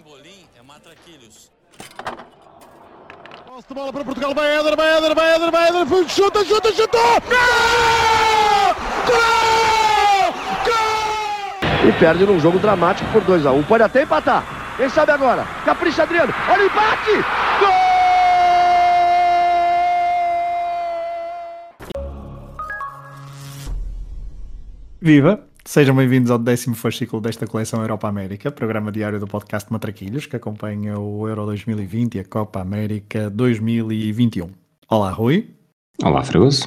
Pimbolim é matraquilhos. Posse de bola para Portugal, vai Éder, vai Éder, vai Éder, vai Éder, chuta, chuta, chutou! Gol! Gol! Gol! E perde num jogo dramático por 2x1. Pode até empatar. Quem sabe agora? Capricha Adriano. Olha o empate! Gol! Viva! Sejam bem-vindos ao décimo fascículo desta coleção Europa América, programa diário do podcast Matraquilhos, que acompanha o Euro 2020 e a Copa América 2021. Olá, Rui. Olá, Fragoso.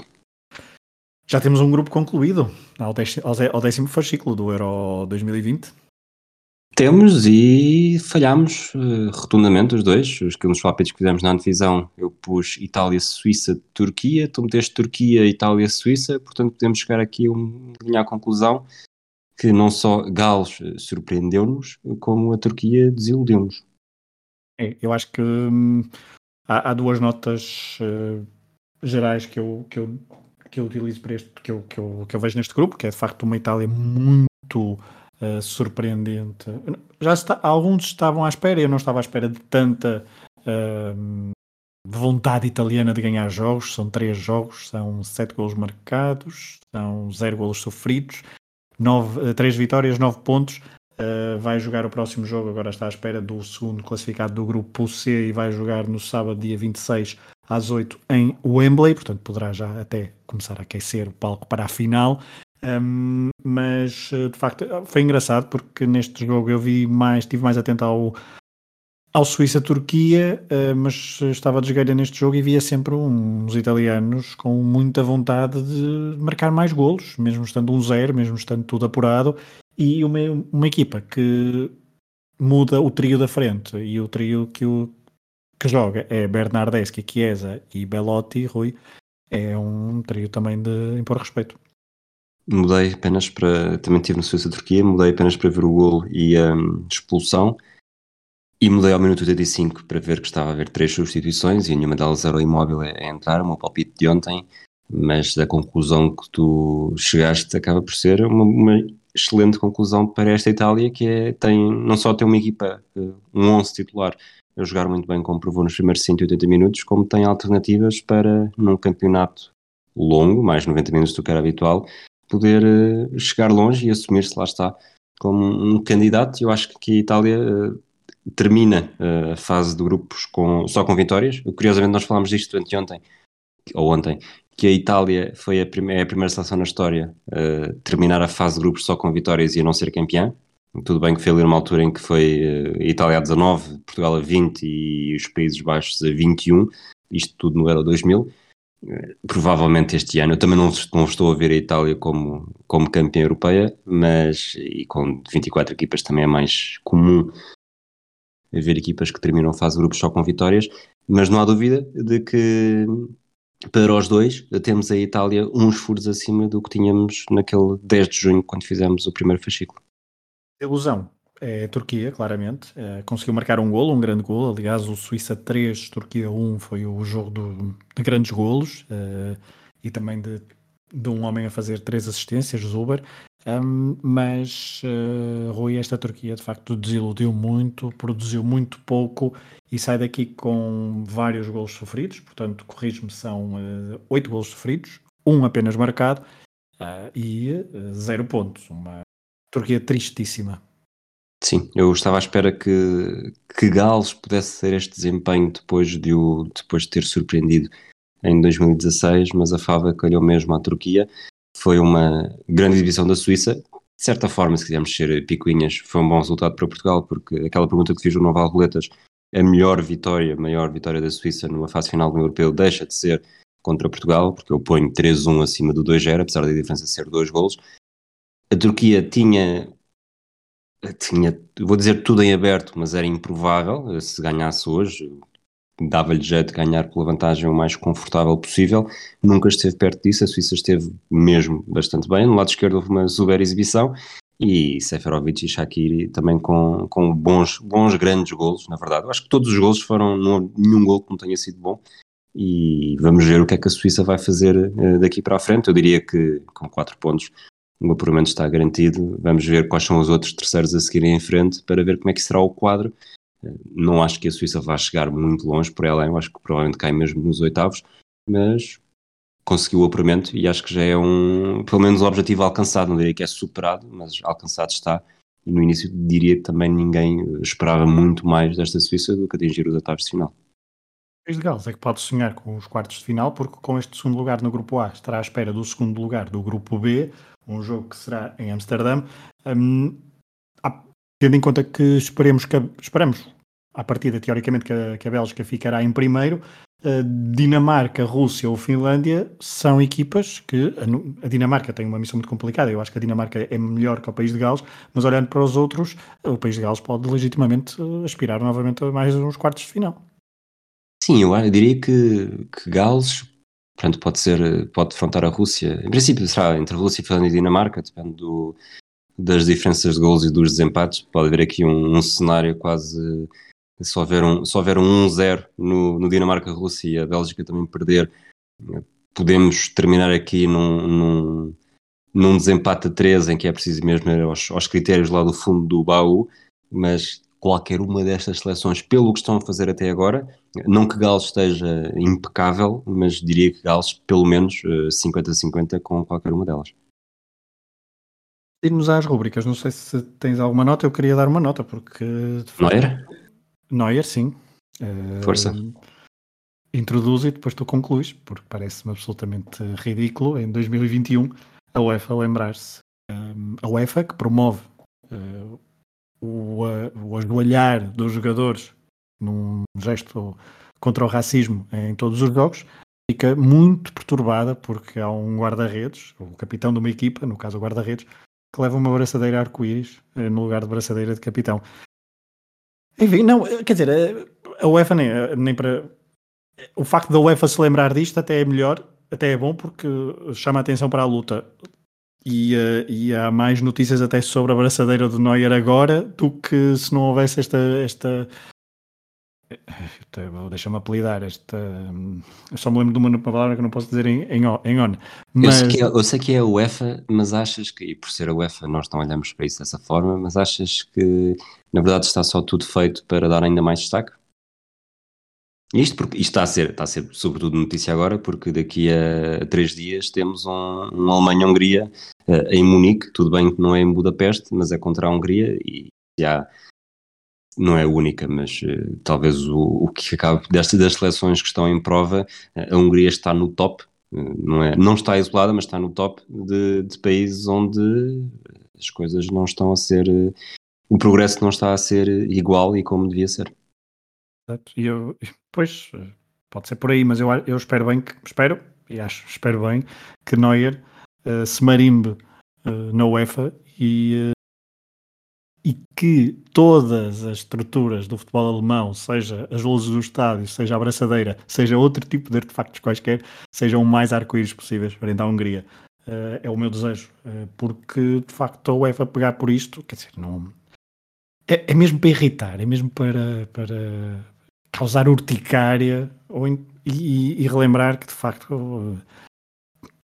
Já temos um grupo concluído ao décimo, ao décimo fascículo do Euro 2020. Temos e falhámos uh, rotundamente os dois. Os que nos palpites que fizemos na antevisão, eu pus Itália, Suíça, Turquia, tu meteste Turquia, Itália, Suíça, portanto podemos chegar aqui um, à conclusão que não só Gales surpreendeu-nos, como a Turquia desiludiu-nos. É, eu acho que hum, há, há, duas notas uh, gerais que eu, que, eu, que eu utilizo para este, que eu, que, eu, que eu vejo neste grupo, que é de facto uma Itália muito uh, surpreendente. Já está, alguns estavam à espera, eu não estava à espera de tanta uh, vontade italiana de ganhar jogos. São três jogos, são sete golos marcados, são zero golos sofridos, nove, uh, três vitórias, nove pontos. Uh, vai jogar o próximo jogo, agora está à espera do segundo classificado do grupo C e vai jogar no sábado, dia 26, às 8 em Wembley, portanto poderá já até começar a aquecer o palco para a final. Um, mas eh, de facto foi engraçado porque neste jogo eu vi mais, estive mais atento ao, ao Suíça-Turquia, uh, mas estava de neste jogo e via sempre uns italianos com muita vontade de marcar mais golos, mesmo estando um zero, mesmo estando tudo apurado, e uma, uma equipa que muda o trio da frente, e o trio que, o, que joga é Bernardeschi, Chiesa e Belotti, Rui, é um trio também de impor respeito. Mudei apenas para. Também estive no Suíça-Turquia, mudei apenas para ver o golo e a um, expulsão. E mudei ao minuto 85 para ver que estava a haver três substituições e nenhuma delas era o imóvel a entrar, o meu palpite de ontem, mas a conclusão que tu chegaste acaba por ser uma, uma excelente conclusão para esta Itália, que é, tem, não só tem uma equipa, eh, um 11 titular a jogar muito bem, como provou nos primeiros 180 minutos, como tem alternativas para, num campeonato longo, mais 90 minutos do que era habitual, poder uh, chegar longe e assumir-se, lá está, como um candidato. Eu acho que a Itália uh, termina uh, a fase de grupos com, só com vitórias. Curiosamente, nós falámos disto anteontem, ou ontem, que a Itália foi a, é a primeira seleção na história a terminar a fase de grupos só com vitórias e a não ser campeã. Tudo bem que foi ali numa altura em que foi a Itália a 19, Portugal a 20 e os Países Baixos a 21, isto tudo no Euro 2000, provavelmente este ano. Eu também não, não, estou a ver a Itália como, como campeã europeia, mas e com 24 equipas também é mais comum ver equipas que terminam a fase de grupos só com vitórias, mas não há dúvida de que para os dois temos a Itália uns furos acima do que tínhamos naquele 10 de junho quando fizemos o primeiro fascículo. Ilusão, é a Turquia, claramente. É, conseguiu marcar um golo, um grande golo. Aliás, o Suíça 3, Turquia 1 foi o jogo do, de grandes golos é, e também de, de um homem a fazer três assistências, Zuber. Um, mas uh, Rui, esta Turquia de facto desiludiu muito, produziu muito pouco e sai daqui com vários golos sofridos. Portanto, corrijo-me, são uh, oito golos sofridos, um apenas marcado uh, e zero pontos. Uma Turquia tristíssima. Sim, eu estava à espera que, que Gales pudesse ter este desempenho depois de, o, depois de ter surpreendido em 2016, mas a fava calhou mesmo à Turquia. Foi uma grande exibição da Suíça. De certa forma, se quisermos ser picuinhas, foi um bom resultado para Portugal, porque aquela pergunta que fiz no Noval Roletas, a melhor vitória, a maior vitória da Suíça numa fase final do Europeu deixa de ser contra Portugal, porque eu ponho 3-1 acima do 2-0, apesar da diferença ser dois golos. A Turquia tinha tinha, vou dizer tudo em aberto, mas era improvável. Se ganhasse hoje, dava-lhe jeito de ganhar pela vantagem o mais confortável possível. Nunca esteve perto disso. A Suíça esteve mesmo bastante bem. No lado esquerdo houve uma super exibição e Seferovic e Shaqiri também com, com bons, bons grandes golos, na verdade. Eu acho que todos os golos foram, não, nenhum gol que não tenha sido bom. E vamos ver o que é que a Suíça vai fazer uh, daqui para a frente. Eu diria que com 4 pontos o apuramento está garantido. Vamos ver quais são os outros terceiros a seguirem em frente para ver como é que será o quadro. Não acho que a Suíça vá chegar muito longe por ela, eu acho que provavelmente cai mesmo nos oitavos, mas conseguiu o apuramento e acho que já é um, pelo menos o objetivo alcançado, não diria que é superado, mas alcançado está. E no início diria que também ninguém esperava muito mais desta Suíça do que atingir os oitavos de final. O país de Gales é que pode sonhar com os quartos de final, porque com este segundo lugar no grupo A estará à espera do segundo lugar do grupo B, um jogo que será em Amsterdã. Um, tendo em conta que esperemos que esperamos à partida, teoricamente, que a, que a Bélgica ficará em primeiro, Dinamarca, Rússia ou Finlândia são equipas que a, Dinamarca tem uma missão muito complicada. Eu acho que a Dinamarca é melhor que o país de Gales, mas olhando para os outros, o país de Gales pode legitimamente aspirar novamente a mais uns quartos de final. Sim, eu diria que, que Gales portanto, pode ser, pode defrontar a Rússia. Em princípio, será entre Rússia, Finlândia e Dinamarca, depende do, das diferenças de gols e dos desempates. Pode haver aqui um, um cenário quase. Se houver um, se houver um 1-0 no, no Dinamarca-Rússia e a Bélgica também perder, podemos terminar aqui num, num, num desempate a 3 em que é preciso mesmo ir aos, aos critérios lá do fundo do baú, mas qualquer uma destas seleções, pelo que estão a fazer até agora, não que Gales esteja impecável, mas diria que Gales pelo menos 50-50 eh, com qualquer uma delas. Irmos às rubricas, não sei se tens alguma nota, eu queria dar uma nota, porque... Neuer? Neuer, sim. Força. Uh, introduz e depois tu concluís, porque parece-me absolutamente ridículo em 2021 a UEFA lembrar-se. Um, a UEFA que promove uh, o, o ajoelhar dos jogadores num gesto contra o racismo em todos os jogos, fica muito perturbada porque há um guarda-redes, o capitão de uma equipa, no caso o guarda-redes, que leva uma braçadeira arco-íris eh, no lugar de braçadeira de capitão. Enfim, não, eh, quer dizer, eh, a UEFA nem, nem para. O facto da UEFA se lembrar disto até é melhor, até é bom porque chama a atenção para a luta. E, e, há mais notícias até sobre a braçadeira do Neuer agora do que se não houvesse esta. esta Deixa-me apelidar esta. Eu só me lembro de uma palavra que não posso dizer em, em, em on. Mas... Eu, sei que é, eu sei que é a UEFA, mas achas que, e por ser a UEFA, nós não olhamos para isso dessa forma, mas achas que na verdade está só tudo feito para dar ainda mais destaque? Isto, porque, isto está, a ser, está a ser sobretudo notícia agora, porque daqui a três dias temos um, um Alemanha-Hungria uh, em Munique, tudo bem que não é em Budapeste, mas é contra a Hungria e já não é única, mas uh, talvez o, o que acaba destas das seleções que estão em prova, uh, a Hungria está no top, não, é, não está isolada, mas está no top de, de países onde as coisas não estão a ser, o progresso não está a ser igual e como devia ser. E eu, pois, pode ser por aí, mas eu, eu espero bem que, espero, e acho, espero bem, que Neuer se marimbe na UEFA e, e que todas as estruturas do futebol alemão, seja as luzes do estádio, seja a abraçadeira, seja outro tipo de artefactos quaisquer, sejam o mais arco-íris possíveis frente à Hungria. é o meu desejo, porque de facto a UEFA pegar por isto, quer dizer, não. É, é mesmo para irritar, é mesmo para, para, causar urticária ou, e, e, relembrar que de facto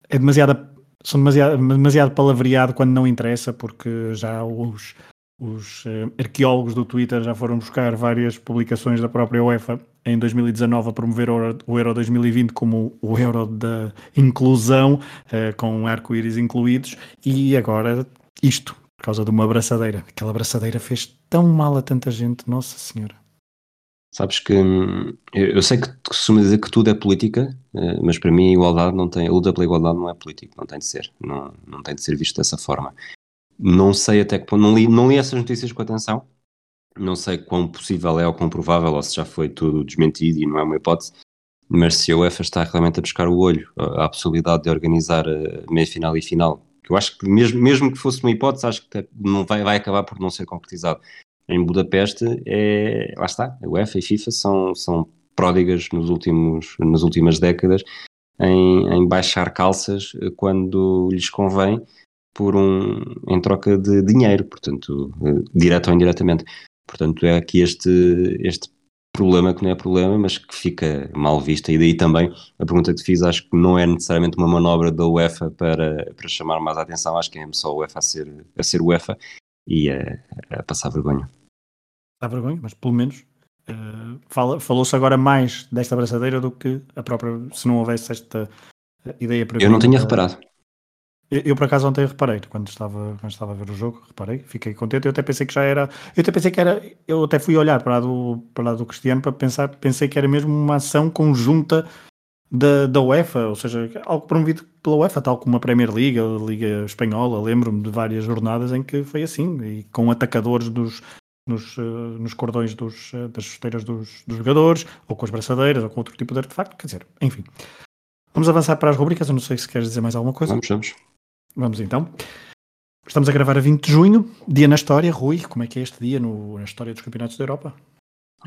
é demasiado, são demasiado, demasiado palavreado quando não interessa, porque já os, os uh, arqueólogos do Twitter já foram buscar várias publicações da própria UEFA em 2019 a promover o Euro, o Euro 2020 como o Euro da inclusão, uh, com arco-íris incluídos, e agora isto, por causa de uma abraçadeira. Aquela abraçadeira fez tão mal a tanta gente, Nossa Senhora. Sabes que hum, eu sei que costuma dizer que tudo é política, eh, mas para mim a igualdade não tem, a luta pela igualdade não é política, não tem de ser, não, não tem de ser visto dessa forma. Não sei até que ponto, não li, não li essas notícias com atenção, não sei quão possível é ou quão provável, ou se já foi tudo desmentido e não é uma hipótese, mas se a UEFA está realmente a buscar o olho à possibilidade de organizar a meia-final e final, que eu acho que mesmo, mesmo que fosse uma hipótese, acho que não vai, vai acabar por não ser concretizado. Em Budapeste, é, lá está, a UEFA e a FIFA são, são pródigas nos últimos, nas últimas décadas em, em baixar calças quando lhes convém por um, em troca de dinheiro, portanto, direto ou indiretamente. Portanto, é aqui este, este problema que não é problema, mas que fica mal vista. E daí também a pergunta que te fiz, acho que não é necessariamente uma manobra da UEFA para, para chamar mais a atenção, acho que é só a UEFA a ser, a ser UEFA e a, a passar vergonha. Dá vergonha, mas pelo menos Uh, fala, Falou-se agora mais desta abraçadeira do que a própria, se não houvesse esta ideia para Eu não tinha reparado. Eu, por acaso ontem reparei, quando estava, quando estava a ver o jogo, reparei, fiquei contente. Eu até pensei que já era. Eu até pensei que era. Eu até fui olhar para lá do, para lá do Cristiano para pensar, pensei que era mesmo uma ação conjunta da, da UEFA, ou seja, algo promovido pela UEFA, tal como a Premier League, a Liga Espanhola. Lembro-me de várias jornadas em que foi assim, e com atacadores dos, nos, uh, nos cordões dos, uh, das chuteiras dos, dos, jogadores, ou com as braçadeiras, ou com outro tipo de artefacto. Quer dizer, enfim. Vamos avançar para as rubricas. Eu não sei se queres dizer mais alguma coisa. Vamos, vamos. Vamos então. Estamos a gravar a 20 de junho, dia na história. Rui, como é que é este dia no, na história dos campeonatos da Europa?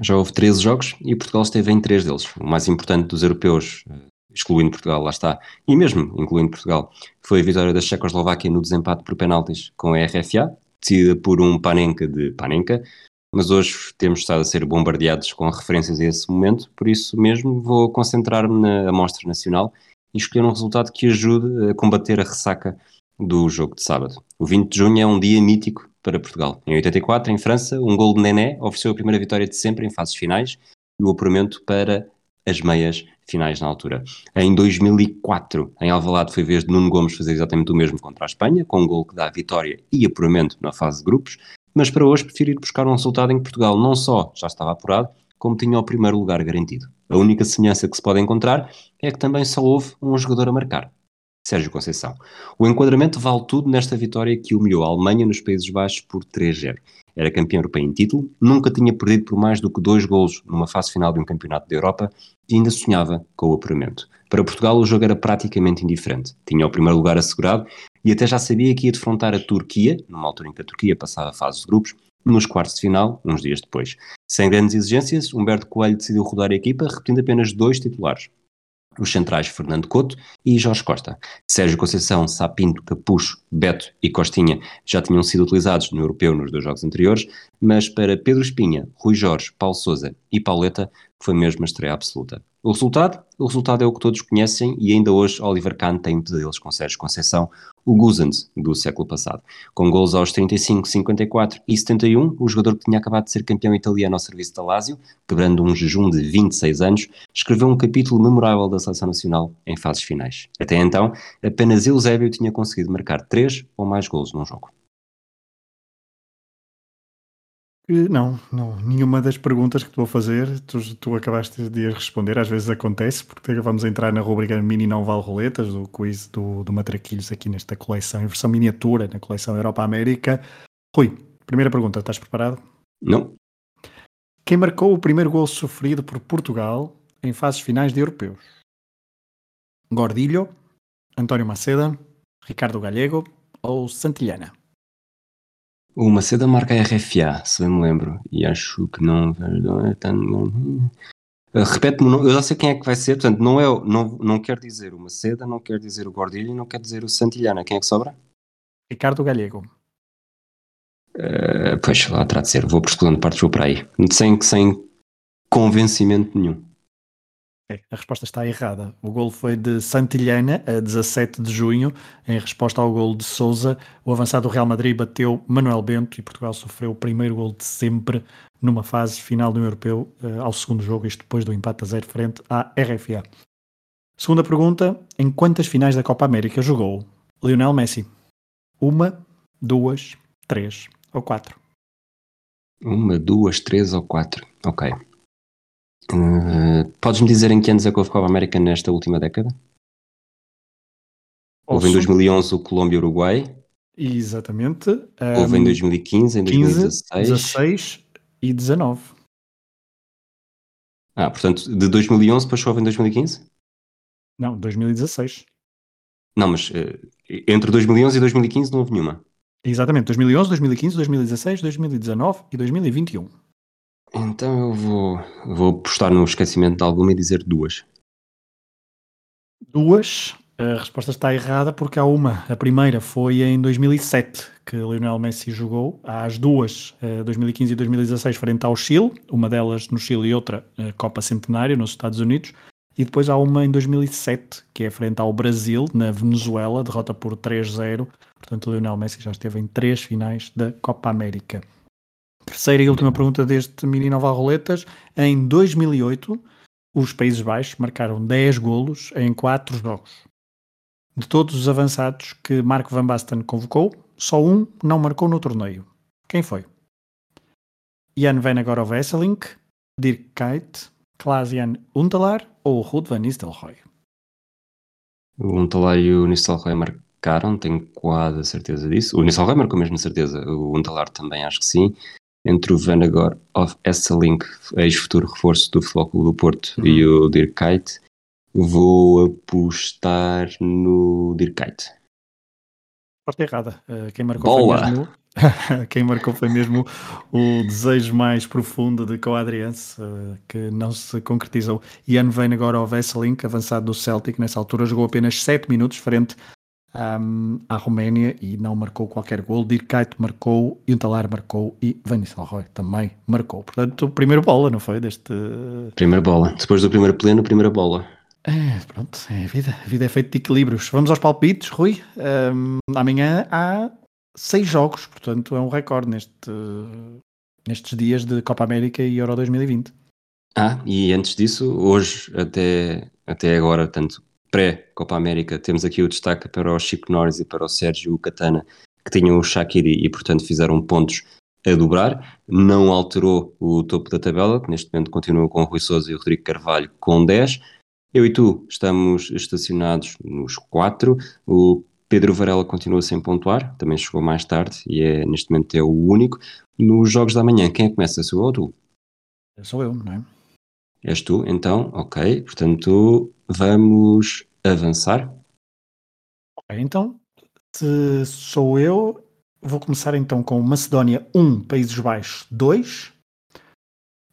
Já houve 13 jogos e Portugal esteve em 3 deles. O mais importante dos europeus, eh, excluindo Portugal, lá está, e mesmo incluindo Portugal, foi a vitória da Checoslováquia no desempate por penaltis com a RFA, decidida por um Panenka de Panenka, mas hoje temos estado a ser bombardeados com referências a esse momento, por isso mesmo vou concentrar-me na amostra nacional e escolher um resultado que ajude a combater a ressaca do jogo de sábado. O 20 de junho é um dia mítico para Portugal. Em 84, em França, um gol de Nené ofereceu a primeira vitória de sempre em fases finais e o apuramento para as meias finais na altura. Em 2004, em Alvalade, foi vez de Nuno Gomes fazer exatamente o mesmo contra a Espanha, com um gol que dá vitória e apuramento na fase de grupos, mas para hoje prefiro ir buscar um resultado em que Portugal não só já estava apurado, como tinha o primeiro lugar garantido. A única semelhança que se pode encontrar é que também só houve um jogador a marcar. Sérgio Conceição. O enquadramento vale tudo nesta vitória que humilhou a Alemanha nos Países Baixos por 3-0. Era campeão europeu em título, nunca tinha perdido por mais do que dois golos numa fase final de um campeonato da Europa e ainda sonhava com o apuramento. Para Portugal o jogo era praticamente indiferente. Tinha o primeiro lugar assegurado e até já sabia que ia defrontar a Turquia, numa altura em que a Turquia passava a fase de grupos, nos quartos de final, uns dias depois. Sem grandes exigências, Humberto Coelho decidiu rodar a equipa, repetindo apenas dois titulares os centrais Fernando Couto e Jorge Costa. Sérgio Conceição, Sapinto, Capucho, Beto e Costinha já tinham sido utilizados no europeu nos dois jogos anteriores, mas para Pedro Espinha, Rui Jorge, Paulo Souza e Pauleta foi mesmo a estreia absoluta. O resultado? O resultado é o que todos conhecem e ainda hoje Oliver Kahn tem pesadelos com Sérgio Conceição, o Guzans do século passado. Com gols aos 35, 54 e 71, o jogador que tinha acabado de ser campeão italiano ao serviço da Lazio, quebrando um jejum de 26 anos, escreveu um capítulo memorável da seleção nacional em fases finais. Até então, apenas Eusébio tinha conseguido marcar 3 ou mais gols num jogo. Não, não, nenhuma das perguntas que te vou fazer, tu, tu acabaste de responder, às vezes acontece, porque vamos entrar na rubrica Mini Não Vale Roletas, do quiz do, do Matraquilhos aqui nesta coleção, em versão miniatura, na coleção Europa-América. Rui, primeira pergunta, estás preparado? Não. Quem marcou o primeiro gol sofrido por Portugal em fases finais de europeus? Gordilho, António Maceda, Ricardo Galego ou Santillana? O Macedo marca RFA, se bem me lembro. E acho que não. Eh, repete-me, eu já sei quem é que vai ser, portanto, não, é, não, não quer dizer o Maceda, não quer dizer o Gordilho, não quer dizer o Santillana. Quem é que sobra? Ricardo Galego. Uh, pois, lá terá de ser. Vou por segunda parte, vou para aí. Sem, sem convencimento nenhum. É, a resposta está errada. O gol foi de Santillana, a 17 de junho, em resposta ao gol de Souza. O avançado do Real Madrid bateu Manuel Bento e Portugal sofreu o primeiro gol de sempre numa fase final do Europeu, uh, ao segundo jogo, isto depois do empate a zero frente à RFA. Segunda pergunta: em quantas finais da Copa América jogou Lionel Messi? Uma, duas, três ou quatro? Uma, duas, três ou quatro. Ok. Uh, Podes-me dizer em que anos é que houve Copa América nesta última década? Houve em 2011 o Colômbia-Uruguai. Exatamente. Um, houve em 2015, em 2016. 16 e 19. Ah, portanto, de 2011 depois houve em 2015? Não, 2016. Não, mas uh, entre 2011 e 2015 não houve nenhuma. Exatamente, 2011, 2015, 2016, 2019 e 2021. Então eu vou, vou postar no esquecimento de alguma e dizer duas. Duas? A resposta está errada porque há uma. A primeira foi em 2007 que Lionel Messi jogou. Há as duas, 2015 eh, e 2016, frente ao Chile. Uma delas no Chile e outra eh, Copa Centenário nos Estados Unidos. E depois há uma em 2007 que é frente ao Brasil, na Venezuela, derrota por 3-0. Portanto, Lionel Messi já esteve em três finais da Copa América. Terceira e última pergunta deste mini Nova Roletas. Em 2008, os Países Baixos marcaram 10 golos em 4 jogos. De todos os avançados que Marco Van Basten convocou, só um não marcou no torneio. Quem foi? Jan Venegorov Vesselink, Dirk Kuyt, Klaas-Jan Huntelaar ou Ruud van Nistelrooy? O Untalar e o Nistelrooy marcaram, tenho quase a certeza disso. O Nistelrooy marcou mesmo a certeza, o Untalar também acho que sim. Entre o Vanagor of Esselink, ex-futuro reforço do Futebol Clube do Porto, Uhum. e o Dirk Kuyt, vou apostar no Dirk Kuyt. Parte errada. Uh, quem marcou foi mesmo. quem marcou foi mesmo o desejo mais profundo de Coadriense, uh, que não se concretizou. Jan Venegorov Vesselink, avançado do Celtic, nessa altura jogou apenas 7 minutos frente um, à Roménia e não marcou qualquer gol. Dirk marcou, Juntalar marcou e Van Nistelrooy também marcou. Portanto, o primeiro bola, não foi? Deste. Primeira bola. Depois do primeiro pleno, primeira bola. É, pronto, é a vida. A vida é feita de equilíbrios. Vamos aos palpites, Rui. Um, amanhã há seis jogos, portanto é um recorde neste, nestes dias de Copa América e Euro 2020. Ah, e antes disso, hoje até, até agora, tanto pré-Copa América, temos aqui o destaque para o Chico Norris e para o Sérgio Catana, que tinham o Shaqiri e, portanto, fizeram pontos a dobrar. Não alterou o topo da tabela, que neste momento continua com o Rui Sousa e o Rodrigo Carvalho com 10. Eu e tu estamos estacionados nos 4. O Pedro Varela continua sem pontuar, também chegou mais tarde e é, neste momento é o único. Nos jogos da manhã, quem é que começa? Sou eu ou tu? Sou eu, não é? És tu, então, ok. Portanto, vamos avançar. Então, se sou eu, vou começar então com Macedónia 1, Países Baixos 2,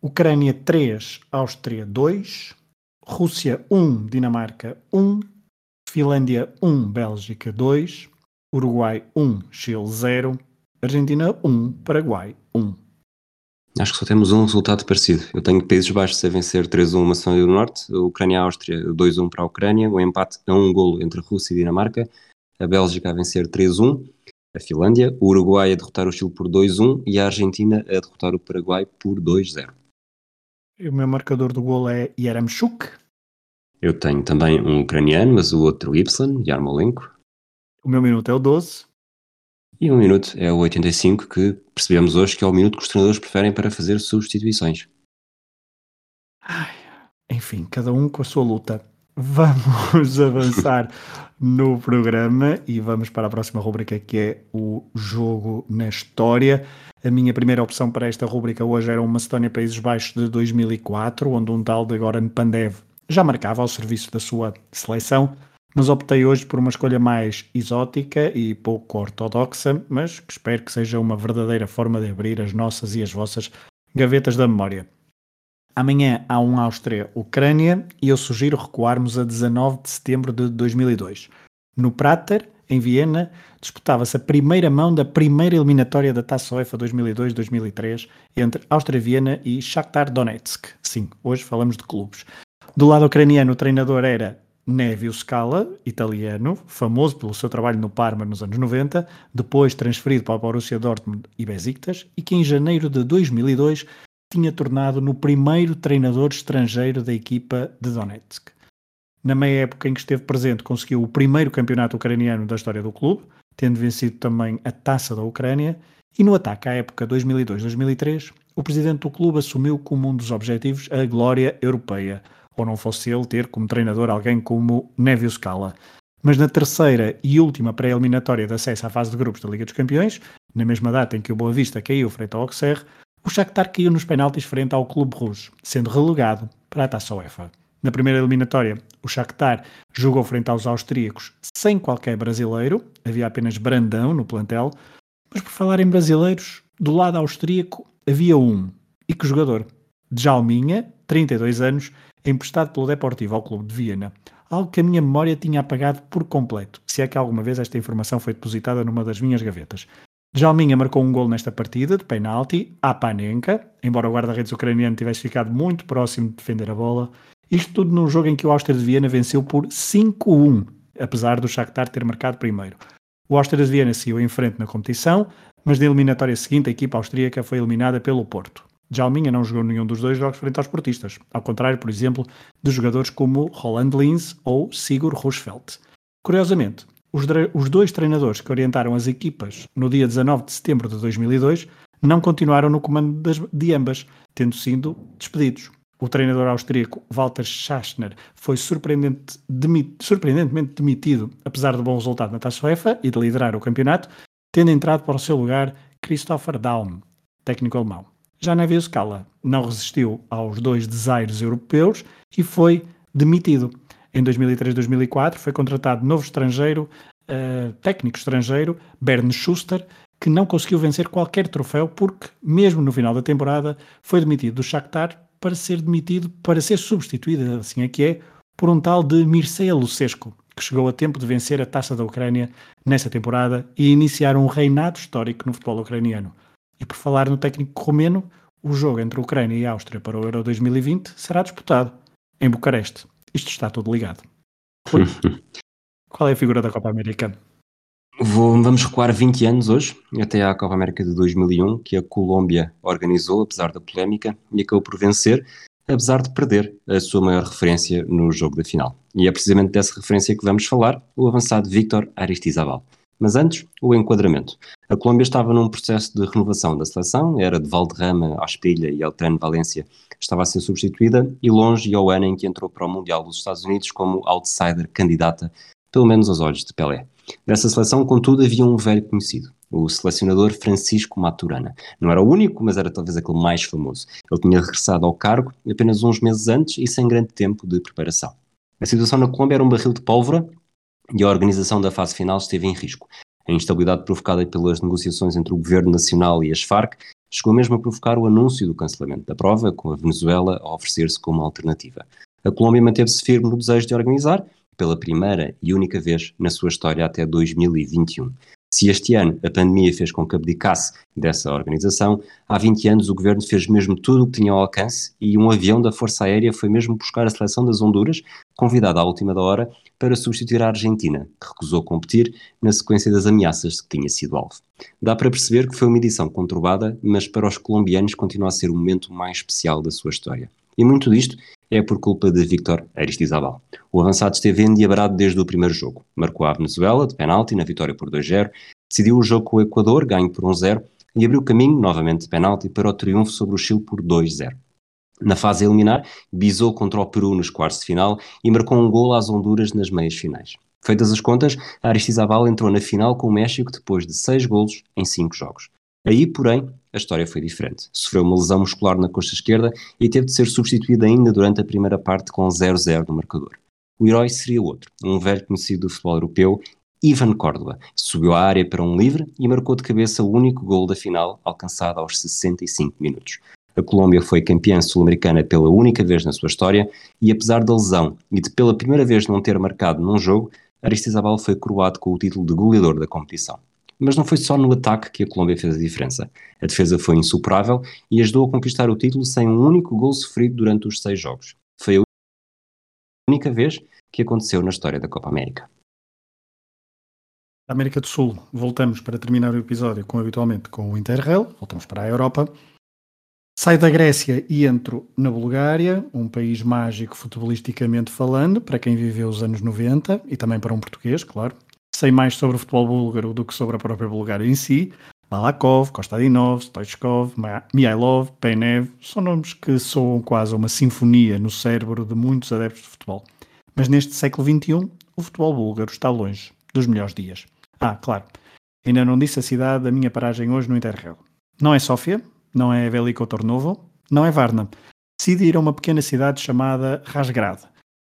Ucrânia 3, Áustria 2, Rússia 1, Dinamarca 1, Finlândia 1, Bélgica 2, Uruguai 1, Chile 0, Argentina 1, Paraguai 1. Acho que só temos um resultado parecido. Eu tenho Países Baixos a vencer 3-1 Macedónia do Norte, a Ucrânia-Áustria 2-1 para a Ucrânia, o empate a um golo entre Rússia e Dinamarca, a Bélgica a vencer 3-1, a Finlândia, o Uruguai a derrotar o Chile por 2-1 e a Argentina a derrotar o Paraguai por 2-0. E o meu marcador do golo é Yaramchuk. Eu tenho também um ucraniano, mas o outro Y, Yarmolenko. O meu minuto é o 12. E um minuto é o 85, que percebemos hoje que é o minuto que os treinadores preferem para fazer substituições. Ai, enfim, cada um com a sua luta. Vamos avançar no programa e vamos para a próxima rubrica que é o jogo na história. A minha primeira opção para esta rubrica hoje era o Macedónia Países Baixos de 2004, onde um tal de Goran Pandev já marcava ao serviço da sua seleção, mas optei hoje por uma escolha mais exótica e pouco ortodoxa, mas que espero que seja uma verdadeira forma de abrir as nossas e as vossas gavetas da memória. Amanhã há um Áustria-Ucrânia e eu sugiro recuarmos a 19 de setembro de 2002. No Prater, em Viena, disputava-se a primeira mão da primeira eliminatória da Taça UEFA 2002-2003 entre Áustria-Viena e Shakhtar Donetsk. Sim, hoje falamos de clubes. Do lado ucraniano, o treinador era Nevio Scala, italiano, famoso pelo seu trabalho no Parma nos anos 90, depois transferido para o Borussia Dortmund e Besiktas, e que em janeiro de 2002 tinha tornado no primeiro treinador estrangeiro da equipa de Donetsk. Na meia época em que esteve presente, conseguiu o primeiro campeonato ucraniano da história do clube, tendo vencido também a Taça da Ucrânia, e no ataque à época 2002-2003, o presidente do clube assumiu como um dos objetivos a glória europeia, ou não fosse ele ter como treinador alguém como Nevio Scala. Mas na terceira e última pré-eliminatória de acesso à fase de grupos da Liga dos Campeões, na mesma data em que o Boa Vista caiu frente ao Auxerre, o Shakhtar caiu nos penaltis frente ao Clube Rouge, sendo relegado para a Taça UEFA. Na primeira eliminatória, o Shakhtar jogou frente aos austríacos sem qualquer brasileiro, havia apenas Brandão no plantel, mas por falar em brasileiros, do lado austríaco havia um, e que jogador? Djalminha, 32 anos, emprestado pelo Deportivo ao Clube de Viena, algo que a minha memória tinha apagado por completo, se é que alguma vez esta informação foi depositada numa das minhas gavetas. Djalminha marcou um gol nesta partida, de penalti, à Panenka, embora o guarda-redes ucraniano tivesse ficado muito próximo de defender a bola, isto tudo num jogo em que o Áustria de Viena venceu por 5-1, apesar do Shakhtar ter marcado primeiro. O Áustria de Viena seguiu em frente na competição, mas na eliminatória seguinte a equipa austríaca foi eliminada pelo Porto. Jalminha não jogou nenhum dos dois jogos frente aos portistas, ao contrário, por exemplo, de jogadores como Roland Linz ou Sigur Roosevelt. Curiosamente, os, os, dois treinadores que orientaram as equipas no dia 19 de setembro de 2002 não continuaram no comando das, de ambas, tendo sido despedidos. O treinador austríaco Walter Schaschner foi surpreendente, demit, surpreendentemente demitido, apesar do bom resultado na Taça UEFA e de liderar o campeonato, tendo entrado para o seu lugar Christopher Daum, técnico alemão. Já Neville Scala não resistiu aos dois desaires europeus e foi demitido. Em 2003-2004 foi contratado novo estrangeiro, uh, técnico estrangeiro, Bernd Schuster, que não conseguiu vencer qualquer troféu porque, mesmo no final da temporada, foi demitido do Shakhtar para ser demitido, para ser substituído, assim é que é, por um tal de Mircea Lucescu, que chegou a tempo de vencer a Taça da Ucrânia nessa temporada e iniciar um reinado histórico no futebol ucraniano. E por falar no técnico romeno, o jogo entre a Ucrânia e a Áustria para o Euro 2020 será disputado em Bucareste. Isto está tudo ligado. Qual é a figura da Copa América? Vou, vamos recuar 20 anos hoje, até à Copa América de 2001, que a Colômbia organizou, apesar da polémica, e acabou por vencer, apesar de perder a sua maior referência no jogo da final. E é precisamente dessa referência que vamos falar, o avançado Víctor Aristizabal. Mas antes, o enquadramento. A Colômbia estava num processo de renovação da seleção, era de Valderrama, Asprilha e Eltrano Valência estava a ser substituída e longe ao ano em que entrou para o Mundial dos Estados Unidos como outsider candidata, pelo menos aos olhos de Pelé. Nessa seleção, contudo, havia um velho conhecido, o selecionador Francisco Maturana. Não era o único, mas era talvez aquele mais famoso. Ele tinha regressado ao cargo apenas uns meses antes e sem grande tempo de preparação. A situação na Colômbia era um barril de pólvora e a organização da fase final esteve em risco. A instabilidade provocada pelas negociações entre o governo nacional e as Farc chegou mesmo a provocar o anúncio do cancelamento da prova, com a Venezuela a oferecer-se como alternativa. A Colômbia manteve-se firme no desejo de organizar, pela primeira e única vez na sua história até 2021. Se este ano a pandemia fez com que abdicasse dessa organização, há 20 anos o governo fez mesmo tudo o que tinha ao alcance e um avião da Força Aérea foi mesmo buscar a seleção das Honduras, convidada à última da hora, para substituir a Argentina, que recusou competir na sequência das ameaças que tinha sido alvo. Dá para perceber que foi uma edição conturbada, mas para os colombianos continua a ser o momento mais especial da sua história. E muito disto é por culpa de Victor Aristizabal. O avançado esteve endiabrado desde o primeiro jogo. Marcou a Venezuela de penalti na vitória por 2-0, decidiu o jogo com o Equador, ganho por 1-0, e abriu caminho, novamente de penalti, para o triunfo sobre o Chile por 2-0. Na fase eliminar, bisou contra o Peru nos quartos de final e marcou um gol às Honduras nas meias finais. Feitas as contas, Aristizabal entrou na final com o México depois de seis golos em cinco jogos. Aí, porém, a história foi diferente. Sofreu uma lesão muscular na coxa esquerda e teve de ser substituído ainda durante a primeira parte com 0-0 no marcador. O herói seria outro, um velho conhecido do futebol europeu, Ivan Córdoba. Subiu à área para um livre e marcou de cabeça o único gol da final, alcançado aos 65 minutos. A Colômbia foi campeã sul-americana pela única vez na sua história e, apesar da lesão e de pela primeira vez não ter marcado num jogo, Aristizabal foi coroado com o título de goleador da competição. Mas não foi só no ataque que a Colômbia fez a diferença. A defesa foi insuperável e ajudou a conquistar o título sem um único gol sofrido durante os seis jogos. Foi a única vez que aconteceu na história da Copa América. América do Sul, voltamos para terminar o episódio com habitualmente com o Interrail, voltamos para a Europa Saio da Grécia e entro na Bulgária, um país mágico futebolisticamente falando, para quem viveu os anos 90 e também para um português, claro. Sei mais sobre o futebol búlgaro do que sobre a própria Bulgária em si. Balakov, Kostadinov, Stoichkov, Mihailov, Penev são nomes que soam quase uma sinfonia no cérebro de muitos adeptos de futebol. Mas neste século XXI, o futebol búlgaro está longe dos melhores dias. Ah, claro, ainda não disse a cidade da minha paragem hoje no Interrail. Não é Sófia, não é Veliko Tornovo, não é Varna. Decide ir a uma pequena cidade chamada Rasgrad,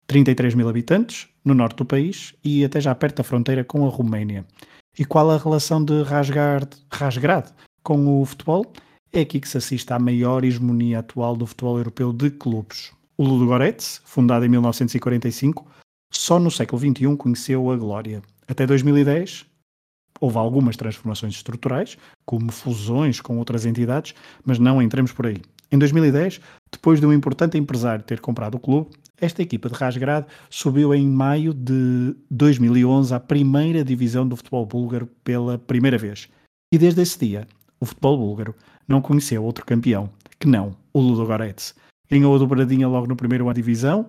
33 mil habitantes, no norte do país e até já perto da fronteira com a Roménia. E qual a relação de Rasgrad, Rasgrad com o futebol? É aqui que se assiste à maior hegemonia atual do futebol europeu de clubes. O Ludogorets, fundado em 1945, só no século XXI conheceu a glória. Até 2010, Houve algumas transformações estruturais, como fusões com outras entidades, mas não entremos por aí. Em 2010, Depois de um importante empresário ter comprado o clube, esta equipa de Rasgrad subiu em maio de 2011 à primeira divisão do futebol búlgaro pela primeira vez. E desde esse dia, o futebol búlgaro não conheceu outro campeão que não o Ludogorets. Ganhou a dobradinha logo no primeiro ano de divisão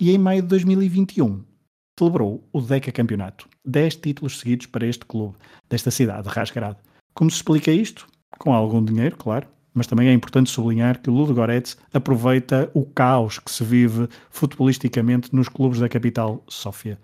e em maio de 2021 celebrou o Deca Campeonato. 10 títulos seguidos para este clube desta cidade de Rasgrad. Como se explica isto? Com algum dinheiro, claro, mas também é importante sublinhar que o Ludogorets aproveita o caos que se vive futebolisticamente nos clubes da capital, Sófia.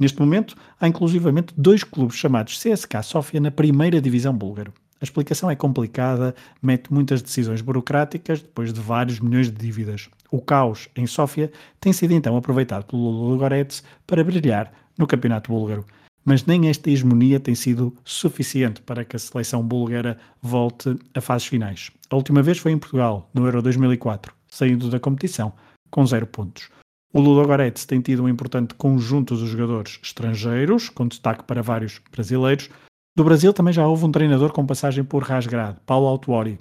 Neste momento, há inclusivamente dois clubes chamados CSK Sófia na primeira divisão búlgaro. A explicação é complicada, mete muitas decisões burocráticas depois de vários milhões de dívidas. O caos em Sófia tem sido então aproveitado pelo Ludogorets para brilhar no campeonato búlgaro mas nem esta hegemonia tem sido suficiente para que a seleção búlgara volte a fases finais. A última vez foi em Portugal, no Euro 2004, saindo da competição com zero pontos. O Ludogorets tem tido um importante conjunto de jogadores estrangeiros, com destaque para vários brasileiros. Do Brasil também já houve um treinador com passagem por Rasgrad, Paulo Autuori,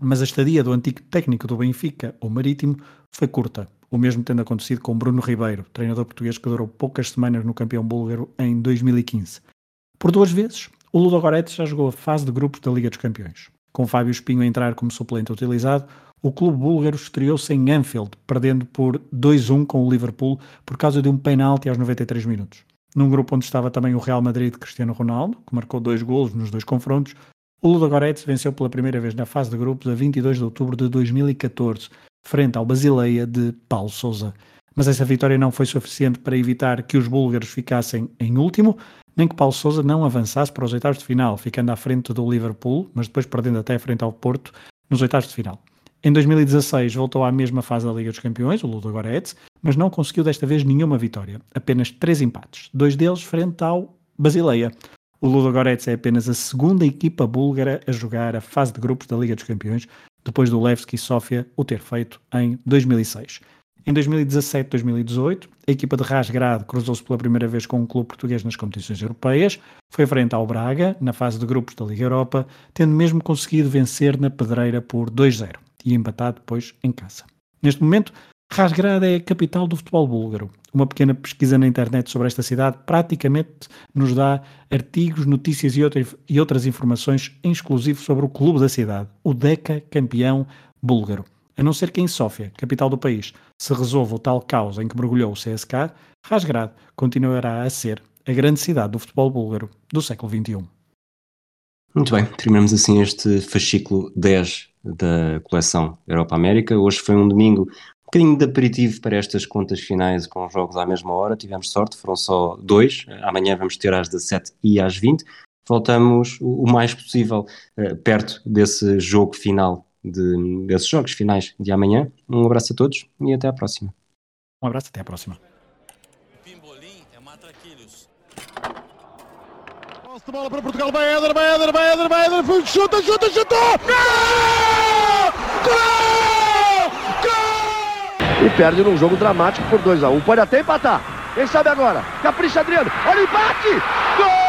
mas a estadia do antigo técnico do Benfica, o Marítimo, foi curta. O mesmo tendo acontecido com Bruno Ribeiro, treinador português que durou poucas semanas no campeão búlgaro em 2015. Por duas vezes, o Ludogorets já jogou a fase de grupos da Liga dos Campeões. Com Fábio Espinho a entrar como suplente utilizado, o clube búlgaro estreou-se em Anfield, perdendo por 2-1 com o Liverpool por causa de um penalti aos 93 minutos. Num grupo onde estava também o Real Madrid de Cristiano Ronaldo, que marcou dois golos nos dois confrontos, o Ludogorets venceu pela primeira vez na fase de grupos a 22 de outubro de 2014, frente ao Basileia de Paulo Sousa. Mas essa vitória não foi suficiente para evitar que os búlgaros ficassem em último, nem que Paulo Sousa não avançasse para os oitavos de final, ficando à frente do Liverpool, mas depois perdendo até frente ao Porto nos oitavos de final. Em 2016 voltou à mesma fase da Liga dos Campeões, o Ludogorets, mas não conseguiu desta vez nenhuma vitória, apenas três empates, dois deles frente ao Basileia. O Ludogorets é apenas a segunda equipa búlgara a jogar a fase de grupos da Liga dos Campeões, depois do Levski Sofia o ter feito em 2006. Em 2017-2018, a equipa de Rasgrad cruzou-se pela primeira vez com um clube português nas competições europeias, foi frente ao Braga, na fase de grupos da Liga Europa, tendo mesmo conseguido vencer na pedreira por 2-0 e empatado depois em casa. Neste momento, Rasgrad é a capital do futebol búlgaro. Uma pequena pesquisa na internet sobre esta cidade praticamente nos dá artigos, notícias e, outra, e outras informações em exclusivo sobre o clube da cidade, o Deca campeão búlgaro. A não ser que em Sófia, capital do país, se resolva o tal caos em que mergulhou o CSK, Rasgrad continuará a ser a grande cidade do futebol búlgaro do século XXI. Muito bem, terminamos assim este fascículo 10 da coleção Europa-América. Hoje foi um domingo bocadinho de aperitivo para estas contas finais com jogos à mesma hora. Tivemos sorte, foram só dois. Amanhã vamos ter às 17 e às 20. Voltamos o mais possível uh, perto desse jogo final, de, desses jogos finais de amanhã. Um abraço a todos e até à próxima. Um abraço, até à próxima. Pimbolim é. Posse de bola para Portugal, vai Éder, vai Éder, vai Éder, vai Éder, chuta, chuta, chuta! Gol! Gol! Gol! E perde num jogo dramático por 2 a 1 um. Pode até empatar. Quem sabe agora? Capricha Adriano. Olha o empate!